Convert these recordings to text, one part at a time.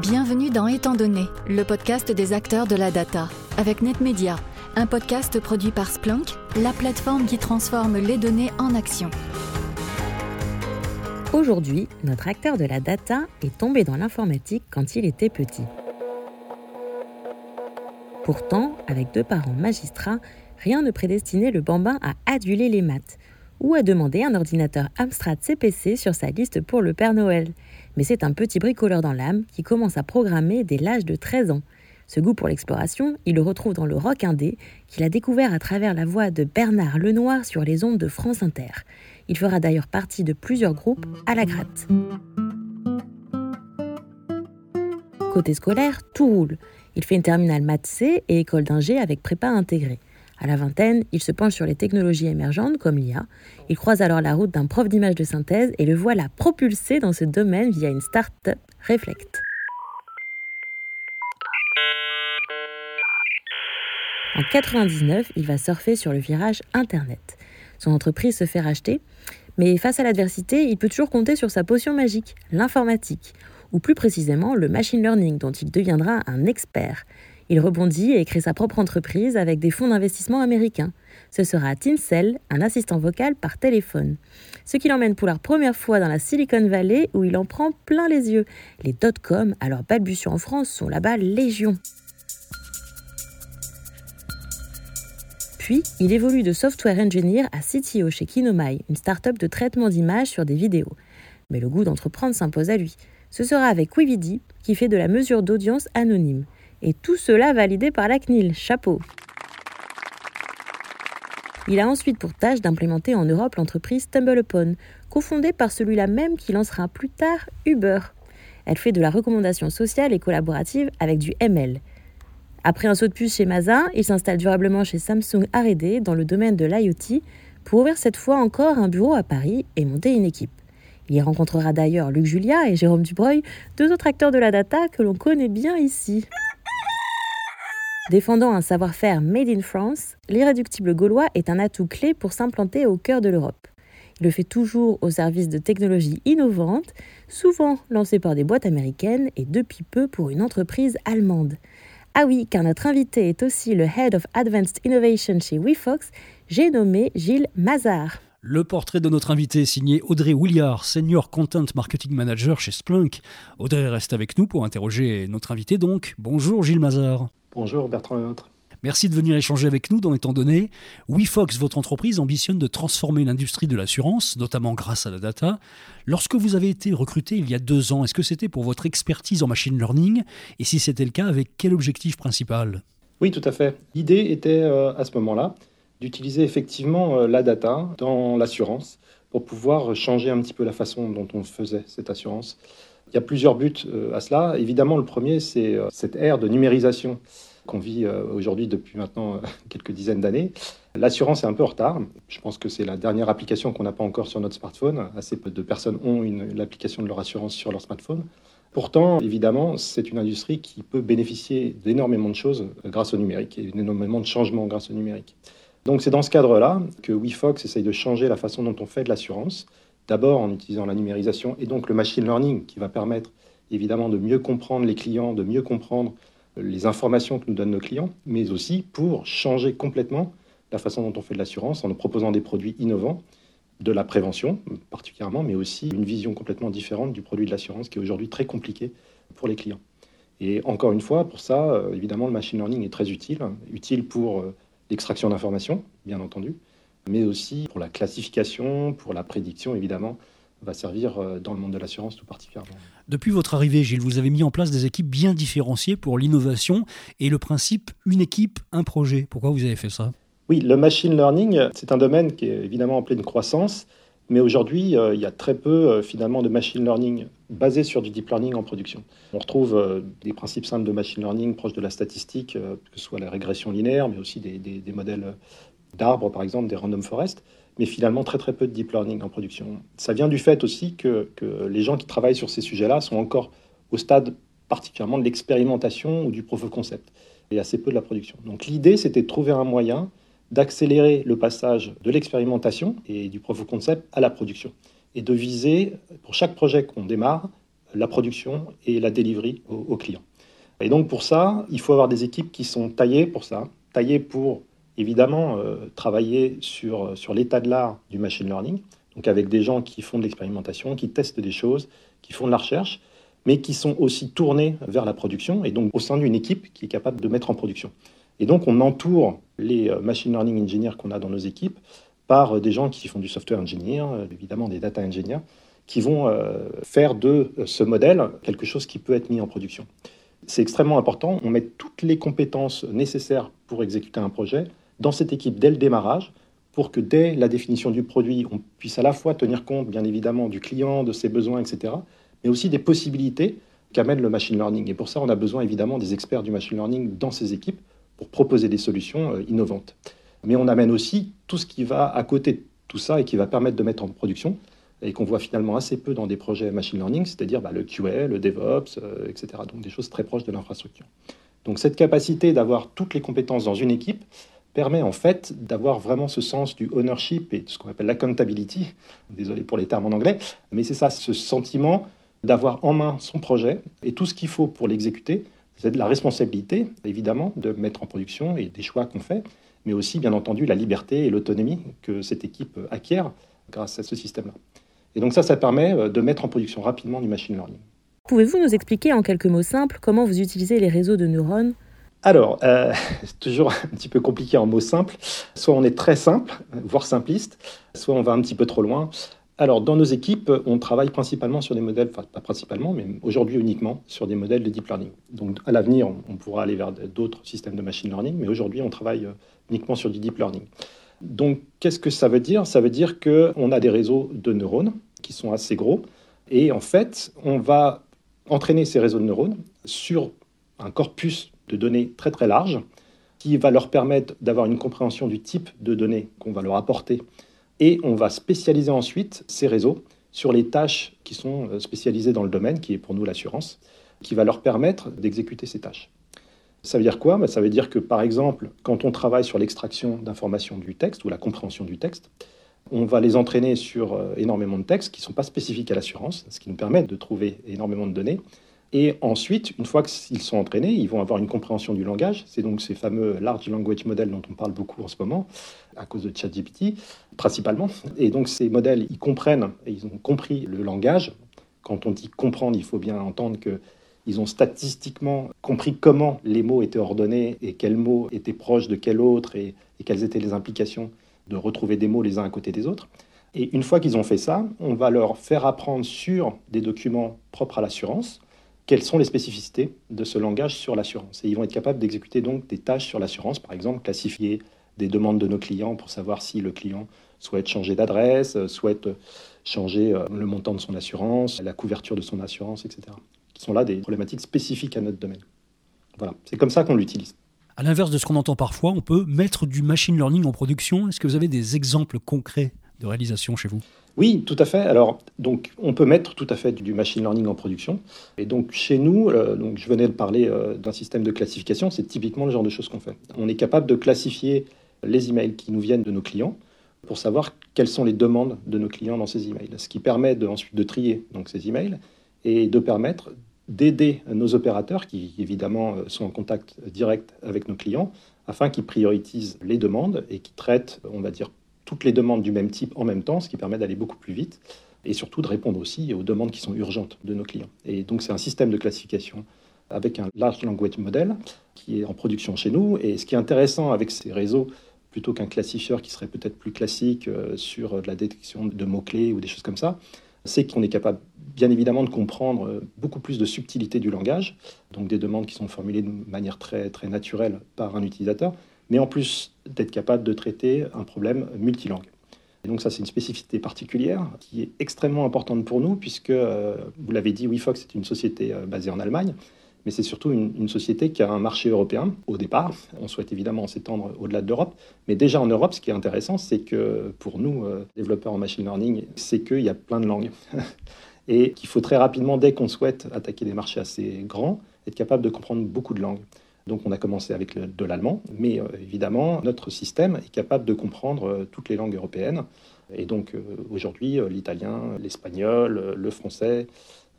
Bienvenue dans Étant donné, le podcast des acteurs de la data, avec NetMedia, un podcast produit par Splunk, la plateforme qui transforme les données en action. Aujourd'hui, notre acteur de la data est tombé dans l'informatique quand il était petit. Pourtant, avec deux parents magistrats, rien ne prédestinait le bambin à aduler les maths ou à demander un ordinateur Amstrad CPC sur sa liste pour le Père Noël mais c'est un petit bricoleur dans l'âme qui commence à programmer dès l'âge de 13 ans. Ce goût pour l'exploration, il le retrouve dans le rock indé qu'il a découvert à travers la voix de Bernard Lenoir sur les ondes de France Inter. Il fera d'ailleurs partie de plusieurs groupes à la gratte. Côté scolaire, tout roule. Il fait une terminale maths C et école d'ingé avec prépa intégrée. À la vingtaine, il se penche sur les technologies émergentes comme l'IA. Il croise alors la route d'un prof d'image de synthèse et le voilà propulsé dans ce domaine via une start-up Reflect. En 99, il va surfer sur le virage Internet. Son entreprise se fait racheter, mais face à l'adversité, il peut toujours compter sur sa potion magique, l'informatique, ou plus précisément le machine learning dont il deviendra un expert. Il rebondit et crée sa propre entreprise avec des fonds d'investissement américains. Ce sera Tinsel, un assistant vocal par téléphone. Ce qui l'emmène pour la première fois dans la Silicon Valley où il en prend plein les yeux. Les dot-com, alors balbutiants en France, sont là-bas légion. Puis, il évolue de software engineer à CTO chez Kinomai, une start-up de traitement d'images sur des vidéos. Mais le goût d'entreprendre s'impose à lui. Ce sera avec Wividi, qui fait de la mesure d'audience anonyme. Et tout cela validé par la CNIL. Chapeau. Il a ensuite pour tâche d'implémenter en Europe l'entreprise StumbleUpon, cofondée par celui-là même qui lancera plus tard Uber. Elle fait de la recommandation sociale et collaborative avec du ML. Après un saut de puce chez Mazar, il s'installe durablement chez Samsung R&D dans le domaine de l'IoT pour ouvrir cette fois encore un bureau à Paris et monter une équipe. Il y rencontrera d'ailleurs Luc Julia et Jérôme Dubreuil, deux autres acteurs de la data que l'on connaît bien ici. Défendant un savoir-faire made in France, l'irréductible gaulois est un atout clé pour s'implanter au cœur de l'Europe. Il le fait toujours au service de technologies innovantes, souvent lancées par des boîtes américaines et depuis peu pour une entreprise allemande. Ah oui, car notre invité est aussi le Head of Advanced Innovation chez WeFox, j'ai nommé Gilles Mazard. Le portrait de notre invité signé Audrey Williard, Senior Content Marketing Manager chez Splunk. Audrey reste avec nous pour interroger notre invité donc. Bonjour Gilles Mazard. Bonjour Bertrand. Merci de venir échanger avec nous dans Étant donné. WeFox, votre entreprise, ambitionne de transformer l'industrie de l'assurance, notamment grâce à la data. Lorsque vous avez été recruté il y a deux ans, est-ce que c'était pour votre expertise en machine learning? Et si c'était le cas, avec quel objectif principal? Oui, tout à fait. L'idée était euh, à ce moment-là d'utiliser effectivement euh, la data dans l'assurance pour pouvoir changer un petit peu la façon dont on faisait cette assurance. Il y a plusieurs buts euh, à cela. Évidemment, le premier, c'est euh, cette ère de numérisation qu'on vit euh, aujourd'hui depuis maintenant quelques dizaines d'années. L'assurance est un peu en retard. Je pense que c'est la dernière application qu'on n'a pas encore sur notre smartphone. Assez peu de personnes ont l'application de leur assurance sur leur smartphone. Pourtant, évidemment, c'est une industrie qui peut bénéficier d'énormément de choses grâce au numérique et d'énormément de changements grâce au numérique. Donc c'est dans ce cadre-là que WeFox essaye de changer la façon dont on fait de l'assurance D'abord en utilisant la numérisation et donc le machine learning qui va permettre évidemment de mieux comprendre les clients, de mieux comprendre les informations que nous donnent nos clients, mais aussi pour changer complètement la façon dont on fait de l'assurance en nous proposant des produits innovants, de la prévention particulièrement, mais aussi une vision complètement différente du produit de l'assurance qui est aujourd'hui très compliqué pour les clients. Et encore une fois, pour ça, euh, évidemment, le machine learning est très utile, utile pour euh, l'extraction d'informations, bien entendu, mais aussi pour la classification, pour la prédiction, évidemment, va servir euh, dans le monde de l'assurance tout particulièrement. Depuis votre arrivée, Gilles, vous avez mis en place des équipes bien différenciées pour l'innovation et le principe une équipe, un projet. Pourquoi vous avez fait ça? Oui, le machine learning, c'est un domaine qui est évidemment en pleine croissance, mais aujourd'hui, euh, il y a très peu euh, finalement de machine learning basé sur du deep learning en production. On retrouve des principes simples de machine learning proches de la statistique, que ce soit la régression linéaire, mais aussi des, des modèles d'arbres, par exemple, des random forests, mais finalement très très peu de deep learning en production. Ça vient du fait aussi que, que les gens qui travaillent sur ces sujets-là sont encore au stade particulièrement de l'expérimentation ou du proof of concept, et assez peu de la production. Donc l'idée, c'était de trouver un moyen d'accélérer le passage de l'expérimentation et du proof of concept à la production, et de viser, pour chaque projet qu'on démarre, la production et la delivery aux, clients. Et donc pour ça, il faut avoir des équipes qui sont taillées pour ça, taillées pour évidemment euh, travailler sur, sur l'état de l'art du machine learning, donc avec des gens qui font de l'expérimentation, qui testent des choses, qui font de la recherche, mais qui sont aussi tournés vers la production, et donc au sein d'une équipe qui est capable de mettre en production. Et donc on entoure les euh, machine learning engineers qu'on a dans nos équipes par euh, des gens qui font du software engineer, évidemment des data engineers, qui vont faire de ce modèle quelque chose qui peut être mis en production. C'est extrêmement important, on met toutes les compétences nécessaires pour exécuter un projet dans cette équipe dès le démarrage, pour que dès la définition du produit, on puisse à la fois tenir compte, bien évidemment, du client, de ses besoins, etc., mais aussi des possibilités qu'amène le machine learning. Et pour ça, on a besoin évidemment des experts du machine learning dans ces équipes pour proposer des solutions euh, innovantes. Mais on amène aussi tout ce qui va à côté de tout ça et qui va permettre de mettre en production et qu'on voit finalement assez peu dans des projets machine learning, c'est-à-dire bah, le QA, le DevOps, euh, etc. Donc des choses très proches de l'infrastructure. Donc cette capacité d'avoir toutes les compétences dans une équipe, permet en fait d'avoir vraiment ce sens du ownership et ce qu'on appelle l'accountability. Désolé pour les termes en anglais, mais c'est ça, ce sentiment d'avoir en main son projet et tout ce qu'il faut pour l'exécuter. C'est de la responsabilité, évidemment, de mettre en production et des choix qu'on fait, mais aussi, bien entendu, la liberté et l'autonomie que cette équipe acquiert grâce à ce système-là. Et donc ça, ça permet euh, de mettre en production rapidement du machine learning. Pouvez-vous nous expliquer en quelques mots simples comment vous utilisez les réseaux de neurones alors, euh, c'est toujours un petit peu compliqué en mots simples. Soit on est très simple, voire simpliste, soit on va un petit peu trop loin. Alors, dans nos équipes, on travaille principalement sur des modèles, enfin pas principalement, mais aujourd'hui uniquement sur des modèles de deep learning. Donc, à l'avenir, on, pourra aller vers d'autres systèmes de machine learning, mais aujourd'hui, on travaille euh, uniquement sur du deep learning. Donc, qu'est-ce que ça veut dire? Ça veut dire qu'on a des réseaux de neurones qui sont assez gros, et en fait, on va entraîner ces réseaux de neurones sur un corpus de données très très larges qui va leur permettre d'avoir une compréhension du type de données qu'on va leur apporter. Et on va spécialiser ensuite ces réseaux sur les tâches qui sont euh, spécialisées dans le domaine, qui est pour nous l'assurance, qui va leur permettre d'exécuter ces tâches. Ça veut dire quoi? Bah, Ça veut dire que, par exemple, quand on travaille sur l'extraction d'informations du texte ou la compréhension du texte, on va les entraîner sur euh, énormément de textes qui ne sont pas spécifiques à l'assurance, ce qui nous permet de trouver énormément de données. Et ensuite, une fois qu'ils sont entraînés, ils vont avoir une compréhension du langage. C'est donc ces fameux large language models dont on parle beaucoup en ce moment, à cause de ChatGPT, principalement. Et donc ces modèles, ils comprennent et ils ont compris le langage. Quand on dit comprendre, il faut bien entendre que ils ont statistiquement compris comment les mots étaient ordonnés et quels mots étaient proches de quel autre et, et quelles étaient les implications de retrouver des mots les uns à côté des autres. Et une fois qu'ils ont fait ça, on va leur faire apprendre sur des documents propres à l'assurance quelles sont les spécificités de ce langage sur l'assurance. Et ils vont être capables d'exécuter donc des tâches sur l'assurance, par exemple classifier des demandes de nos clients pour savoir si le client souhaite changer d'adresse, euh, souhaite changer euh, le montant de son assurance, la couverture de son assurance, etc. Qui sont là des problématiques spécifiques à notre domaine. Voilà, c'est comme ça qu'on l'utilise. À l'inverse de ce qu'on entend parfois, on peut mettre du machine learning en production. Est-ce que vous avez des exemples concrets? De réalisation chez vous? Oui, tout à fait. Alors, donc, on peut mettre tout à fait du machine learning en production. Et donc, chez nous, euh, donc, je venais de parler euh, d'un système de classification. C'est typiquement le genre de choses qu'on fait. On est capable de classifier les emails qui nous viennent de nos clients pour savoir quelles sont les demandes de nos clients dans ces emails. Ce qui permet ensuite de trier donc, ces emails et de permettre d'aider nos opérateurs, qui évidemment euh, sont en contact direct avec nos clients, afin qu'ils priorisent les demandes et qui traitent, on va dire, toutes les demandes du même type en même temps, ce qui permet d'aller beaucoup plus vite et surtout de répondre aussi aux demandes qui sont urgentes de nos clients. Et donc c'est un système de classification avec un large language model qui est en production chez nous. Et ce qui est intéressant avec ces réseaux, plutôt qu'un classifieur qui serait peut-être plus classique euh, sur la détection de mots-clés ou des choses comme ça, c'est qu'on est capable bien évidemment de comprendre euh, beaucoup plus de subtilité du langage, donc des demandes qui sont formulées de manière très, très naturelle par un utilisateur, mais en plus d'être capable de traiter un problème multilangue. Et donc ça, c'est une spécificité particulière qui est extrêmement importante pour nous, puisque, euh, vous l'avez dit, WeFox est une société euh, basée en Allemagne, mais c'est surtout une, société qui a un marché européen au départ. On souhaite évidemment s'étendre au-delà de l'Europe, mais déjà en Europe, ce qui est intéressant, c'est que pour nous, euh, développeurs en machine learning, c'est qu'il y a plein de langues. Et qu'il faut très rapidement, dès qu'on souhaite attaquer des marchés assez grands, être capable de comprendre beaucoup de langues. Donc on a commencé avec de l'allemand, mais euh, évidemment, notre système est capable de comprendre euh, toutes les langues européennes. Et donc euh, aujourd'hui, l'italien, l'espagnol, le français,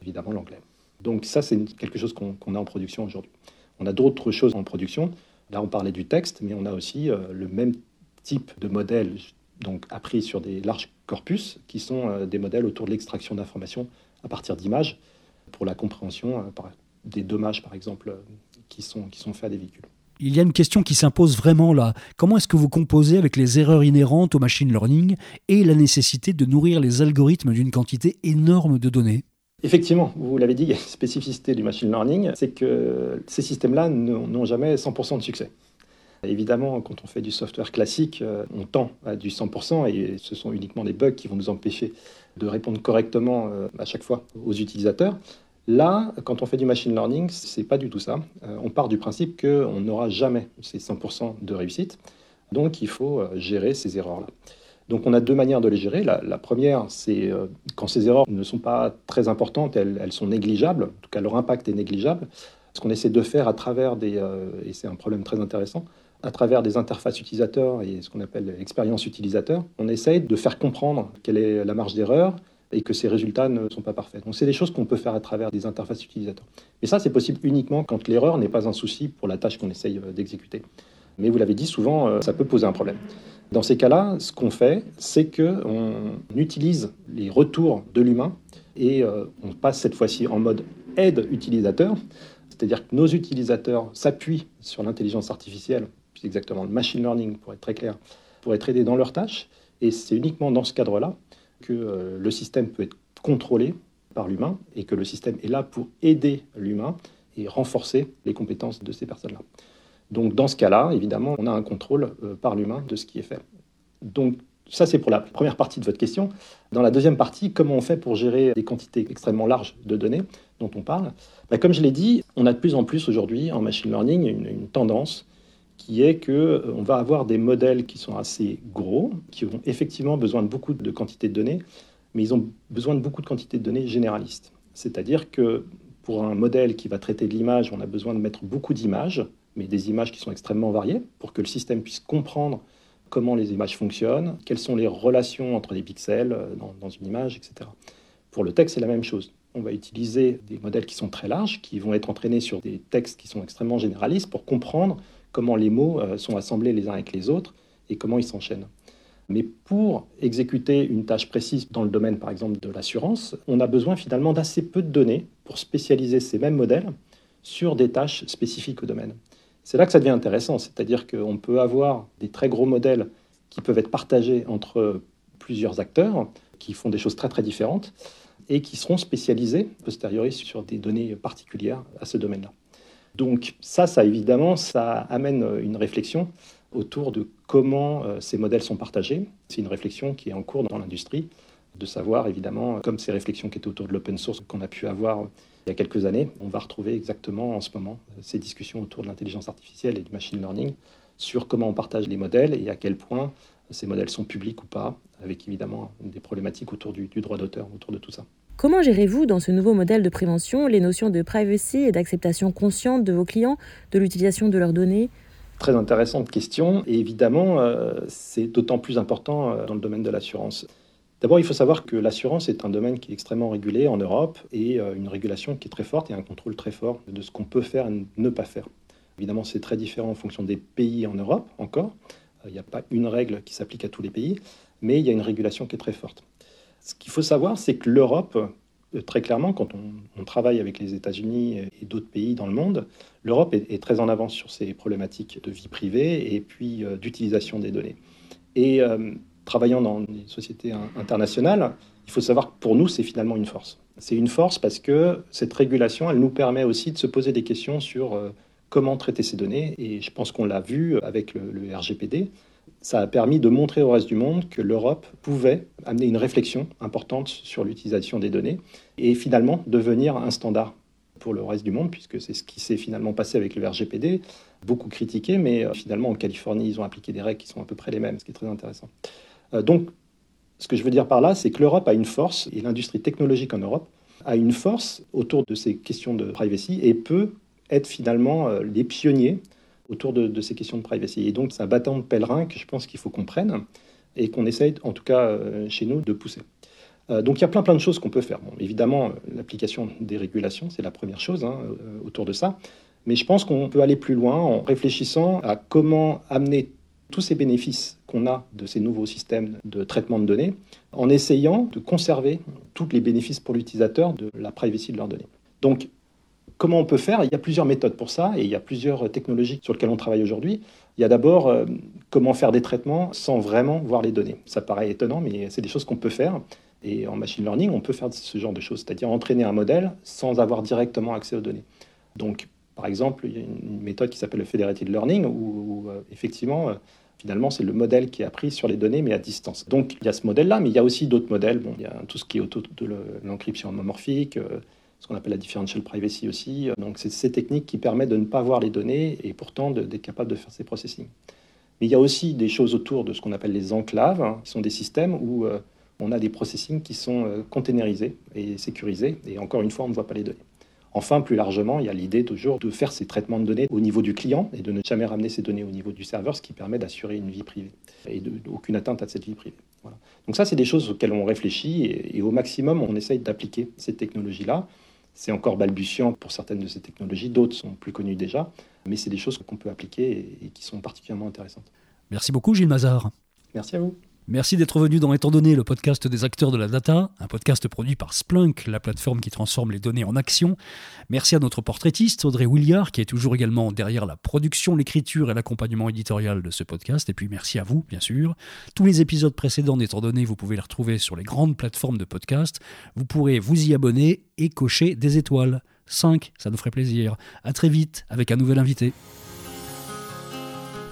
évidemment l'anglais. Donc ça, c'est quelque chose qu'on a en production aujourd'hui. On a d'autres choses en production. Là, on parlait du texte, mais on a aussi le même type de modèle, donc appris sur des larges corpus, qui sont des modèles autour de l'extraction d'informations à partir d'images pour la compréhension euh, des dommages, par exemple, qui sont, qui sont faits à des véhicules. Il y a une question qui s'impose vraiment là. Comment est-ce que vous composez avec les erreurs inhérentes au machine learning et la nécessité de nourrir les algorithmes d'une quantité énorme de données? Effectivement, vous l'avez dit, la spécificité du machine learning, c'est que ces systèmes-là n'ont jamais 100% de succès. Évidemment, quand on fait du software classique, euh, on tend à du 100% et ce sont uniquement des bugs qui vont nous empêcher de répondre correctement euh, à chaque fois aux utilisateurs. Là, quand on fait du machine learning, c'est pas du tout ça. Euh, on part du principe qu'on n'aura jamais ces 100% de réussite. Donc, il faut gérer ces erreurs-là. Donc on a deux manières de les gérer. La, première, c'est euh, quand ces erreurs ne sont pas très importantes, elles, sont négligeables, en tout cas leur impact est négligeable. Ce qu'on essaie de faire à travers des, euh, et c'est un problème très intéressant, à travers des interfaces utilisateurs et ce qu'on appelle l'expérience utilisateur, on essaye de faire comprendre quelle est la marge d'erreur et que ces résultats ne sont pas parfaits. Donc c'est des choses qu'on peut faire à travers des interfaces utilisateurs. Mais ça, c'est possible uniquement quand l'erreur n'est pas un souci pour la tâche qu'on essaye euh, d'exécuter. Mais vous l'avez dit, souvent, ça peut poser un problème. Dans ces cas-là, ce qu'on fait, c'est qu'on utilise les retours de l'humain et euh, on passe cette fois-ci en mode aide utilisateur, c'est-à-dire que nos utilisateurs s'appuient sur l'intelligence artificielle, plus exactement le machine learning pour être très clair, pour être aidés dans leurs tâches. Et c'est uniquement dans ce cadre-là que euh, le système peut être contrôlé par l'humain et que le système est là pour aider l'humain et renforcer les compétences de ces personnes-là. Donc dans ce cas-là, évidemment, on a un contrôle euh, par l'humain de ce qui est fait. Donc ça, c'est pour la première partie de votre question. Dans la deuxième partie, comment on fait pour gérer des quantités extrêmement larges de données dont on parle? Bah, Comme je l'ai dit, on a de plus en plus aujourd'hui en machine learning une, tendance qui est qu'on euh, va avoir des modèles qui sont assez gros, qui ont effectivement besoin de beaucoup de quantités de données, mais ils ont besoin de beaucoup de quantités de données généralistes. C'est-à-dire que pour un modèle qui va traiter de l'image, on a besoin de mettre beaucoup d'images, mais des images qui sont extrêmement variées, pour que le système puisse comprendre comment les images fonctionnent, quelles sont les relations entre les pixels euh, dans, une image, etc. Pour le texte, c'est la même chose. On va utiliser des modèles qui sont très larges, qui vont être entraînés sur des textes qui sont extrêmement généralistes pour comprendre comment les mots euh, sont assemblés les uns avec les autres et comment ils s'enchaînent. Mais pour exécuter une tâche précise dans le domaine, par exemple, de l'assurance, on a besoin finalement d'assez peu de données pour spécialiser ces mêmes modèles sur des tâches spécifiques au domaine. C'est là que ça devient intéressant, c'est-à-dire qu'on peut avoir des très gros modèles qui peuvent être partagés entre plusieurs acteurs qui font des choses très très différentes et qui seront spécialisés posteriori sur des données particulières à ce domaine-là. Donc ça, ça évidemment, ça amène une réflexion autour de comment euh, ces modèles sont partagés. C'est une réflexion qui est en cours dans l'industrie, de savoir évidemment, comme ces réflexions qui étaient autour de l'open source qu'on a pu avoir il y a quelques années. On va retrouver exactement en ce moment euh, ces discussions autour de l'intelligence artificielle et du machine learning sur comment on partage les modèles et à quel point ces modèles sont publics ou pas, avec évidemment des problématiques autour du, droit d'auteur, autour de tout ça. Comment gérez-vous dans ce nouveau modèle de prévention les notions de privacy et d'acceptation consciente de vos clients de l'utilisation de leurs données? Très intéressante question et évidemment euh, c'est d'autant plus important euh, dans le domaine de l'assurance. D'abord, il faut savoir que l'assurance est un domaine qui est extrêmement régulé en Europe et euh, une régulation qui est très forte et un contrôle très fort de ce qu'on peut faire et ne pas faire. Évidemment, c'est très différent en fonction des pays en Europe encore. Il n'y a pas une règle qui s'applique à tous les pays, mais il y a une régulation qui est très forte. Ce qu'il faut savoir, c'est que l'Europe, euh, très clairement, quand on, travaille avec les États-Unis et d'autres pays dans le monde, l'Europe est, très en avance sur ces problématiques de vie privée et puis d'utilisation des données. Et travaillant dans des sociétés internationales, il faut savoir que pour nous, c'est finalement une force. C'est une force parce que cette régulation, elle nous permet aussi de se poser des questions sur euh, comment traiter ces données. Et je pense qu'on l'a vu avec le, RGPD. Ça a permis de montrer au reste du monde que l'Europe pouvait amener une réflexion importante sur l'utilisation des données et finalement devenir un standard pour le reste du monde, puisque c'est ce qui s'est finalement passé avec le RGPD, beaucoup critiqué, mais euh, finalement en Californie, ils ont appliqué des règles qui sont à peu près les mêmes, ce qui est très intéressant. Euh, donc, ce que je veux dire par là, c'est que l'Europe a une force, et l'industrie technologique en Europe a une force autour de ces questions de privacy et peut être finalement euh, les pionniers autour de, ces questions de privacy. Et donc, c'est un bâton de pèlerin que je pense qu'il faut qu'on prenne et qu'on essaye, en tout cas euh, chez nous, de pousser. donc il y a plein plein de choses qu'on peut faire. Bon, évidemment, l'application des régulations, c'est la première chose hein, autour de ça. Mais je pense qu'on peut aller plus loin en réfléchissant à comment amener tous ces bénéfices qu'on a de ces nouveaux systèmes de traitement de données en essayant de conserver tous les bénéfices pour l'utilisateur de la privacy de leurs données. Donc, comment on peut faire Il y a plusieurs méthodes pour ça et il y a plusieurs technologies sur lesquelles on travaille aujourd'hui. Il y a d'abord euh, comment faire des traitements sans vraiment voir les données. Ça paraît étonnant, mais c'est des choses qu'on peut faire. Et en machine learning, on peut faire ce genre de choses, c'est-à-dire entraîner un modèle sans avoir directement accès aux données. Donc, par exemple, il y a une méthode qui s'appelle le federated learning, où, euh, effectivement, euh, finalement, c'est le modèle qui est appris sur les données, mais à distance. Donc, il y a ce modèle-là, mais il y a aussi d'autres modèles. Bon, il y a tout ce qui est autour de l'encryption homomorphique, ce qu'on appelle la differential privacy aussi. Donc, c'est ces techniques qui permettent de ne pas voir les données et pourtant d'être capable de faire ces processing. Mais il y a aussi des choses autour de ce qu'on appelle les enclaves, hein, qui sont des systèmes où on a des processing qui sont containerisés et sécurisés, et encore une fois, on ne voit pas les données. Enfin, plus largement, il y a l'idée toujours de faire ces traitements de données au niveau du client et de ne jamais ramener ces données au niveau du serveur, ce qui permet d'assurer une vie privée et aucune atteinte à cette vie privée. Donc ça, c'est des choses auxquelles on réfléchit et, au maximum, on essaye d'appliquer ces technologies-là. C'est encore balbutiant pour certaines de ces technologies, d'autres sont plus connues déjà, mais c'est des choses qu'on peut appliquer et, qui sont particulièrement intéressantes. Merci beaucoup, Gilles Mazard. Merci à vous. Merci d'être venu dans Étant donné, le podcast des acteurs de la data, un podcast produit par Splunk, la plateforme qui transforme les données en action. Merci à notre portraitiste Audrey Williard, qui est toujours également derrière la production, l'écriture et l'accompagnement éditorial de ce podcast. Et puis merci à vous, bien sûr. Tous les épisodes précédents d'Étant donné, vous pouvez les retrouver sur les grandes plateformes de podcast. Vous pourrez vous y abonner et cocher des étoiles. 5, ça nous ferait plaisir. À très vite avec un nouvel invité.